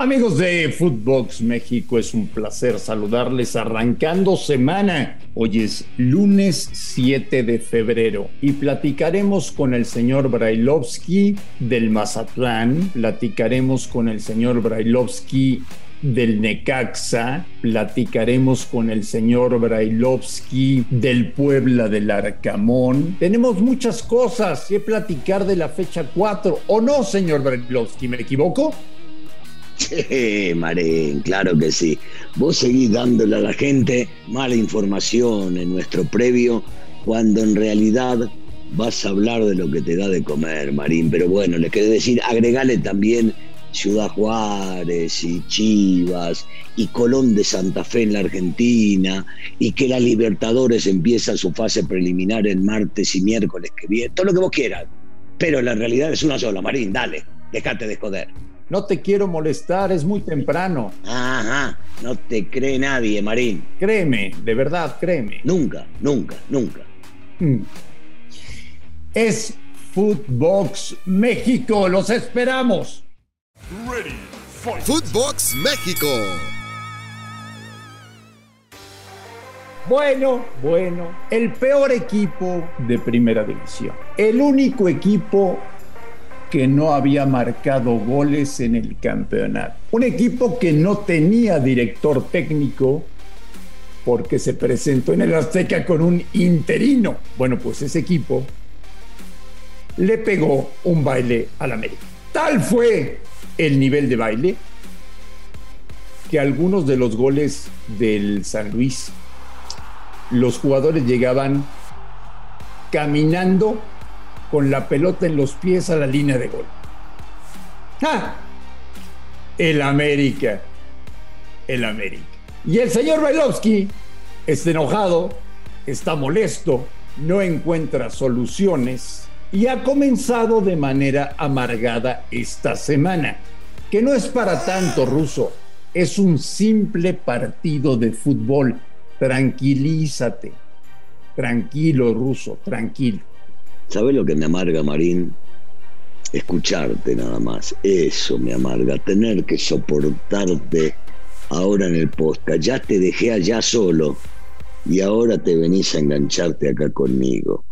Amigos de Footbox México, es un placer saludarles arrancando semana. Hoy es lunes 7 de febrero y platicaremos con el señor Brailovsky del Mazatlán, platicaremos con el señor Brailovsky del Necaxa, platicaremos con el señor Brailovsky del Puebla del Arcamón. Tenemos muchas cosas que platicar de la fecha 4, ¿o no, señor Brailovsky? ¿Me equivoco? Sí, Marín, claro que sí. Vos seguís dándole a la gente mala información en nuestro previo, cuando en realidad vas a hablar de lo que te da de comer, Marín. Pero bueno, le quiero decir, agregale también Ciudad Juárez y Chivas y Colón de Santa Fe en la Argentina y que la Libertadores empieza su fase preliminar el martes y miércoles que viene, todo lo que vos quieras. Pero la realidad es una sola, Marín, dale, déjate de joder. No te quiero molestar, es muy temprano. Ajá, no te cree nadie, Marín. Créeme, de verdad, créeme. Nunca, nunca, nunca. Hmm. Es Footbox México, los esperamos. Footbox México. Bueno, bueno, el peor equipo de primera división. El único equipo que no había marcado goles en el campeonato. Un equipo que no tenía director técnico porque se presentó en el Azteca con un interino. Bueno, pues ese equipo le pegó un baile al América. Tal fue el nivel de baile que algunos de los goles del San Luis, los jugadores llegaban caminando con la pelota en los pies a la línea de gol. ¡Ah! El América. El América. Y el señor Bailovsky está enojado, está molesto, no encuentra soluciones y ha comenzado de manera amargada esta semana, que no es para tanto ruso, es un simple partido de fútbol. Tranquilízate, tranquilo ruso, tranquilo. ¿Sabes lo que me amarga, Marín? Escucharte nada más. Eso me amarga. Tener que soportarte ahora en el podcast. Ya te dejé allá solo y ahora te venís a engancharte acá conmigo.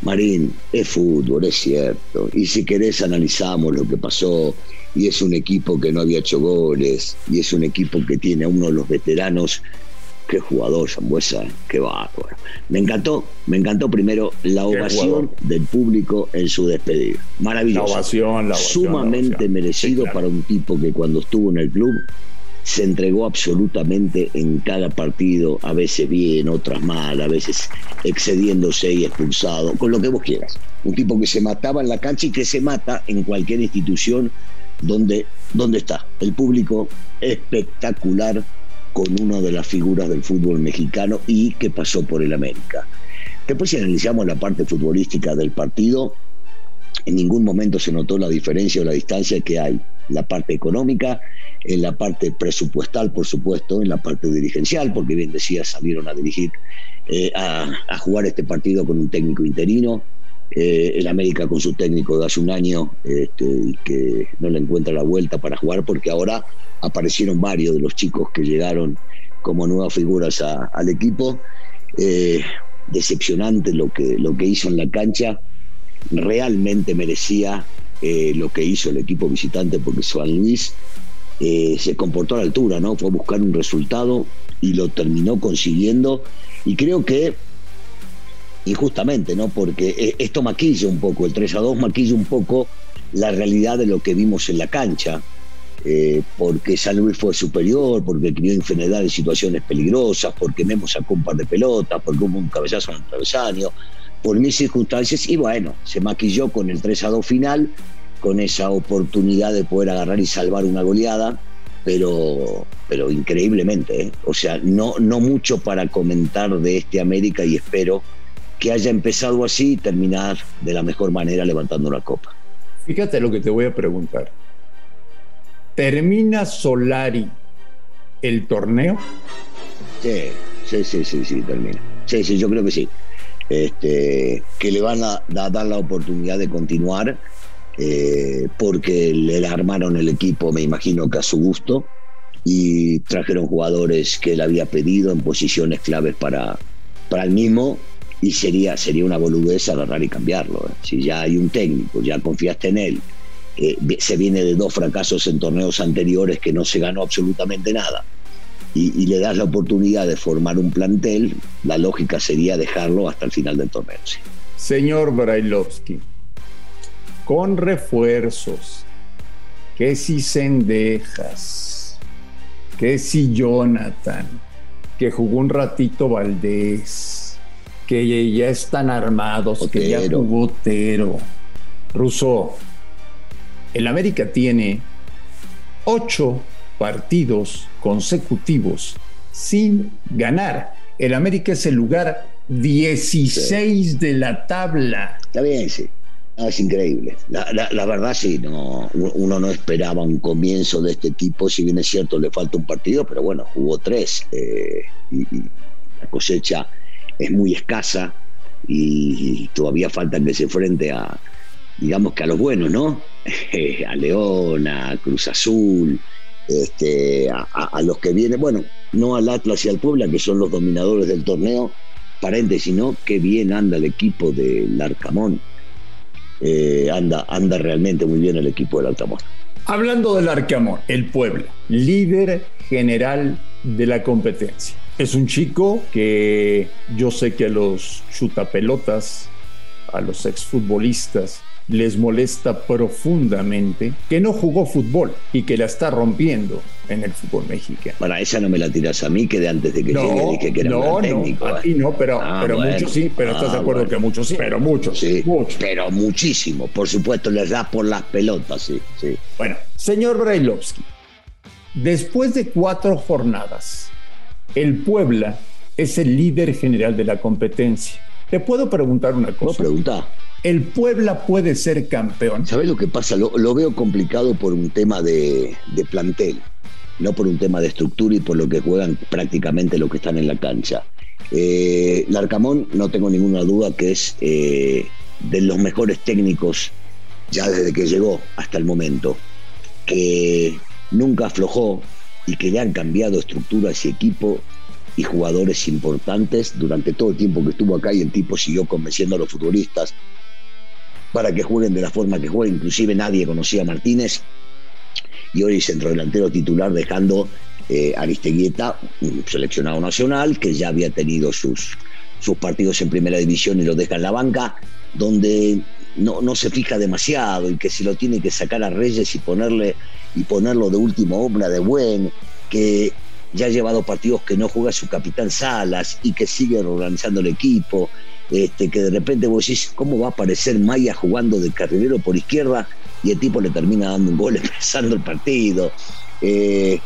Marín, es fútbol, es cierto. Y si querés analizamos lo que pasó. Y es un equipo que no había hecho goles. Y es un equipo que tiene a uno de los veteranos qué jugador Zambuesa, qué bárbaro. Me encantó, me encantó primero la ovación del público en su despedida. Maravilloso. La ovación, la ovación, Sumamente merecido para un tipo que cuando estuvo en el club se entregó absolutamente en cada partido, a veces bien, otras mal, a veces excediéndose y expulsado, con lo que vos quieras. Un tipo que se mataba en la cancha y que se mata en cualquier institución donde, donde está. El público espectacular con una de las figuras del fútbol mexicano y que pasó por el América. Después si analizamos la parte futbolística del partido, en ningún momento se notó la diferencia o la distancia que hay. La parte económica, en la parte presupuestal, por supuesto, en la parte dirigencial, porque bien decía, salieron a dirigir, eh, a, jugar este partido con un técnico interino. Eh, el América con su técnico de hace un año este, y que no le encuentra la vuelta para jugar porque ahora aparecieron varios de los chicos que llegaron como nuevas figuras al equipo. Eh, decepcionante lo que, lo que hizo en la cancha. Realmente merecía eh, lo que hizo el equipo visitante porque San Luis se comportó a la altura, ¿no? Fue a buscar un resultado y lo terminó consiguiendo. Y creo que injustamente, ¿no? Porque esto maquilla un poco, el 3 a 2 maquilla un poco la realidad de lo que vimos en la cancha. Eh, porque San Luis fue superior, porque creó infinidad de situaciones peligrosas, porque Memo sacó un par de pelotas, porque hubo un cabezazo en el travesaño, por mis circunstancias, y bueno, se maquilló con el 3 a 2 final, con esa oportunidad de poder agarrar y salvar una goleada, pero, pero increíblemente, ¿eh? o sea, no, no mucho para comentar de este América y espero que haya empezado así y terminar de la mejor manera levantando la copa. Fíjate lo que te voy a preguntar. ¿Termina Solari el torneo? Sí, sí, sí, sí, sí, termina. Sí, sí, yo creo que sí. Este, que le van a, dar la oportunidad de continuar. eh, porque le armaron el equipo, me imagino que a su gusto, y trajeron jugadores que él había pedido en posiciones claves para, para el mismo, y sería, sería una boludez agarrar y cambiarlo. ¿eh? Si ya hay un técnico, ya confiaste en él, eh, se viene de dos fracasos en torneos anteriores que no se ganó absolutamente nada. Y, le das la oportunidad de formar un plantel, la lógica sería dejarlo hasta el final del torneo. Señor Brailovsky, con refuerzos, que si Cendejas, que si Jonathan, que jugó un ratito Valdés, que ya están armados, que ya jugó Tero. Russo, el América tiene ocho partidos consecutivos sin ganar. El América es el lugar 16 de la tabla. Está bien, sí. es increíble. La, verdad, sí, no, uno no esperaba un comienzo de este tipo. Si bien es cierto, le falta un partido, pero bueno, jugó tres. Eh, y, la cosecha es muy escasa y, todavía falta que se frente a, digamos que a los buenos, ¿no? a León, a Cruz Azul, este, a, los que vienen, bueno, no al Atlas y al Puebla, que son los dominadores del torneo, paréntesis, ¿no? Qué bien anda el equipo del Arcamón. Eh, anda, anda realmente muy bien el equipo del Arcamón. Hablando del Arcamón, el Puebla, líder general de la competencia. Es un chico que yo sé que a los chutapelotas, a los exfutbolistas, les molesta profundamente que no jugó fútbol y que la está rompiendo en el fútbol mexicano. Bueno, esa no me la tiras a mí, que de antes de que llegue dije que era un técnico. No, a ti no, pero, ah, pero muchos sí, pero estás de ah, acuerdo que muchos sí, pero muchos, sí, Pero muchísimo, por supuesto, les da por las pelotas, sí, sí. Bueno, señor Brailovsky, después de cuatro jornadas, el Puebla es el líder general de la competencia. ¿Te puedo preguntar una cosa? No, pregunta. ¿El Puebla puede ser campeón? ¿Sabes lo que pasa? Lo, veo complicado por un tema de, plantel, no por un tema de estructura y por lo que juegan prácticamente lo que están en la cancha. Eh, Larcamón, no tengo ninguna duda que es eh, de los mejores técnicos ya desde que llegó hasta el momento, que nunca aflojó y que le han cambiado estructuras y equipo y jugadores importantes durante todo el tiempo que estuvo acá y el tipo siguió convenciendo a los futbolistas para que jueguen de la forma que jueguen. Inclusive nadie conocía a Martínez y hoy centro delantero titular dejando eh, Aristeguieta, un seleccionado nacional que ya había tenido sus, sus partidos en primera división y lo deja en la banca, donde no, no se fija demasiado y que si lo tiene que sacar a Reyes y ponerle y ponerlo de último hombre de buen, que ya ha llevado partidos que no juega su capitán Salas y que sigue organizando el equipo este, que de repente vos decís, ¿cómo va a aparecer Maya jugando de carrilero por izquierda? Y el tipo le termina dando un gol empezando el partido. Eh,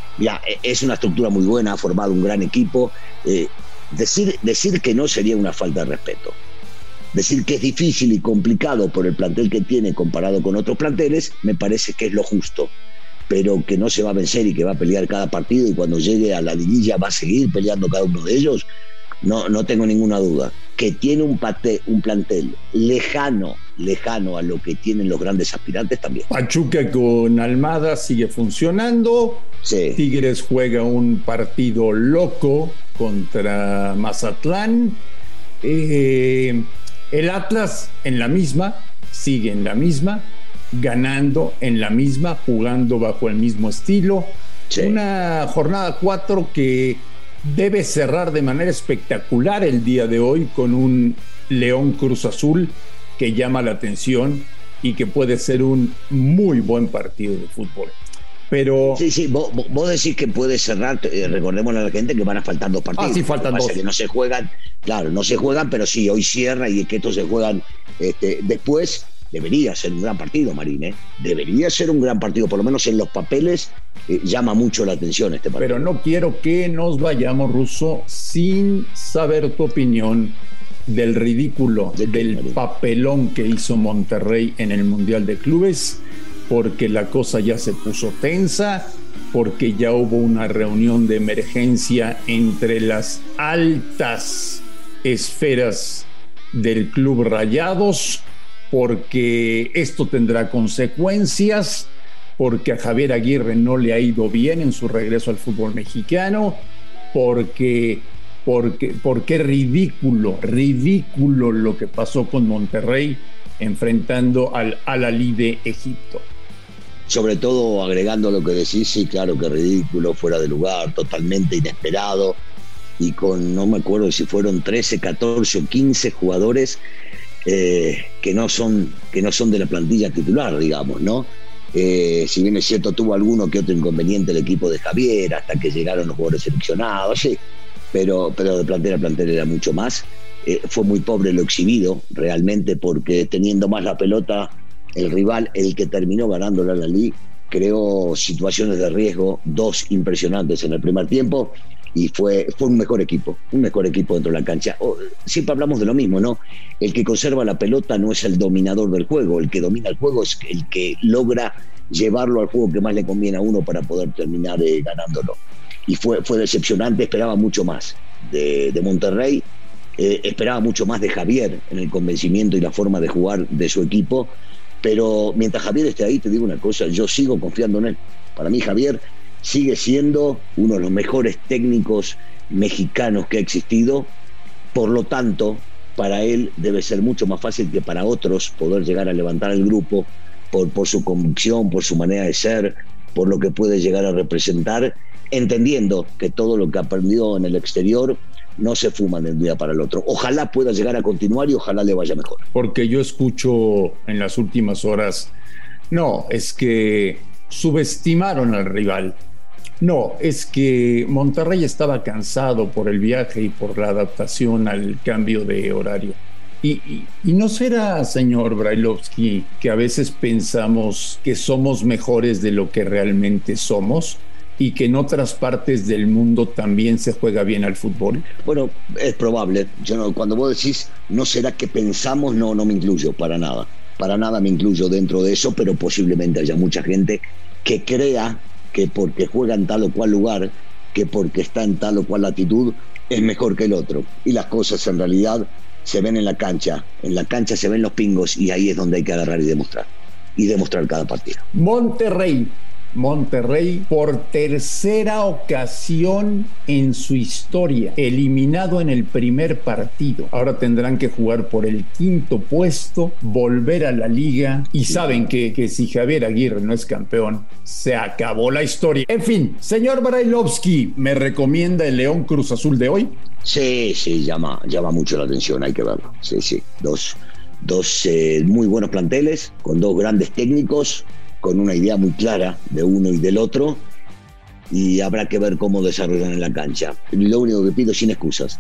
es una estructura muy buena, ha formado un gran equipo. Eh, decir, decir que no sería una falta de respeto. Decir que es difícil y complicado por el plantel que tiene comparado con otros planteles, me parece que es lo justo. Pero que no se va a vencer y que va a pelear cada partido y cuando llegue a la liguilla va a seguir peleando cada uno de ellos, no, no tengo ninguna duda, que tiene un, un plantel lejano, lejano a lo que tienen los grandes aspirantes también. Pachuca con Almada sigue funcionando. Tigres juega un partido loco contra Mazatlán. Eh, el Atlas en la misma, sigue en la misma, ganando en la misma, jugando bajo el mismo estilo. Una jornada 4 que debe cerrar de manera espectacular el día de hoy con un León Cruz Azul que llama la atención y que puede ser un muy buen partido de fútbol. Pero... Sí, sí, vos, decís que puede cerrar, eh, recordemos a la gente que van a faltar dos partidos. Ah, sí, faltan dos. Que no se juegan, claro, no se juegan, pero sí, hoy cierra y que estos se juegan este, después debería ser un gran partido, Marín, ¿eh? debería ser un gran partido, por lo menos en los papeles eh, llama mucho la atención este partido. Pero no quiero que nos vayamos, Russo, sin saber tu opinión del ridículo, del papelón que hizo Monterrey en el Mundial de Clubes, porque la cosa ya se puso tensa, porque ya hubo una reunión de emergencia entre las altas esferas del Club Rayados porque esto tendrá consecuencias, porque a Javier Aguirre no le ha ido bien en su regreso al fútbol mexicano, porque porque, porque ridículo, ridículo lo que pasó con Monterrey enfrentando al Al-Ali de Egipto. Sobre todo agregando lo que decís, sí, claro que ridículo, fuera de lugar, totalmente inesperado, y con, no me acuerdo si fueron 13, 14 o 15 jugadores eh, que, no son, que no son de la plantilla titular, digamos, ¿no? Eh, si bien es cierto, tuvo alguno que otro inconveniente el equipo de Javier hasta que llegaron los jugadores seleccionados, sí, pero, pero de plantel a plantel era mucho más. Eh, fue muy pobre lo exhibido, realmente, porque teniendo más la pelota, el rival, el que terminó ganando la liga, creó situaciones de riesgo, dos impresionantes en el primer tiempo, y fue, fue un mejor equipo, un mejor equipo dentro de la cancha. siempre hablamos de lo mismo, ¿no? El que conserva la pelota no es el dominador del juego, el que domina el juego es el que logra llevarlo al juego que más le conviene a uno para poder terminar eh, ganándolo. Y fue, fue decepcionante, esperaba mucho más de, Monterrey, eh, esperaba mucho más de Javier en el convencimiento y la forma de jugar de su equipo, pero mientras Javier esté ahí, te digo una cosa, yo sigo confiando en él. Para mí Javier sigue siendo uno de los mejores técnicos mexicanos que ha existido, por lo tanto, para él debe ser mucho más fácil que para otros poder llegar a levantar el grupo por, por su convicción, por su manera de ser, por lo que puede llegar a representar, entendiendo que todo lo que aprendió en el exterior no se fuma de un día para el otro. Ojalá pueda llegar a continuar y ojalá le vaya mejor. Porque yo escucho en las últimas horas, no, es que subestimaron al rival. No, es que Monterrey estaba cansado por el viaje y por la adaptación al cambio de horario. Y, no será, señor Brailovsky, que a veces pensamos que somos mejores de lo que realmente somos y que en otras partes del mundo también se juega bien al fútbol? Bueno, es probable. Yo no, cuando vos decís no será que pensamos, no, no me incluyo para nada. Para nada me incluyo dentro de eso, pero posiblemente haya mucha gente que crea que porque juega en tal o cual lugar, que porque está en tal o cual latitud, es mejor que el otro. Y las cosas en realidad se ven en la cancha. En la cancha se ven los pingos y ahí es donde hay que agarrar y demostrar. Y demostrar cada partido. Monterrey Monterrey por tercera ocasión en su historia, eliminado en el primer partido. Ahora tendrán que jugar por el quinto puesto, volver a la liga y saben que, que si Javier Aguirre no es campeón, se acabó la historia. En fin, señor Barailovsky, ¿me recomienda el León Cruz Azul de hoy? Sí, sí, llama, llama mucho la atención, hay que verlo. Sí, sí, dos, dos eh, muy buenos planteles, con dos grandes técnicos con una idea muy clara de uno y del otro y habrá que ver cómo desarrollan en la cancha. Lo único que pido sin excusas.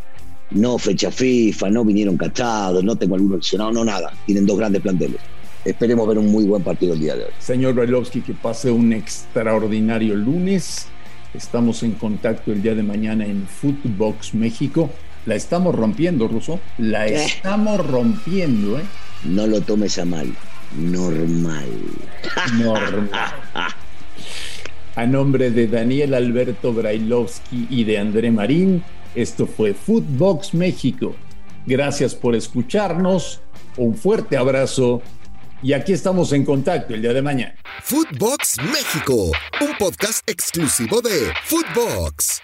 No fecha FIFA, no vinieron cachados, no tengo alguno lesionado, no nada. Tienen dos grandes planteles. Esperemos ver un muy buen partido el día de hoy. Señor Brailovsky, que pase un extraordinario lunes. Estamos en contacto el día de mañana en Footbox México. La estamos rompiendo, Ruso. La eh. estamos rompiendo, ¿eh? No lo tomes a mal normal. Normal. A nombre de Daniel Alberto Brailovsky y de André Marín, esto fue Footbox México. Gracias por escucharnos, un fuerte abrazo y aquí estamos en contacto el día de mañana. Footbox México, un podcast exclusivo de Footbox.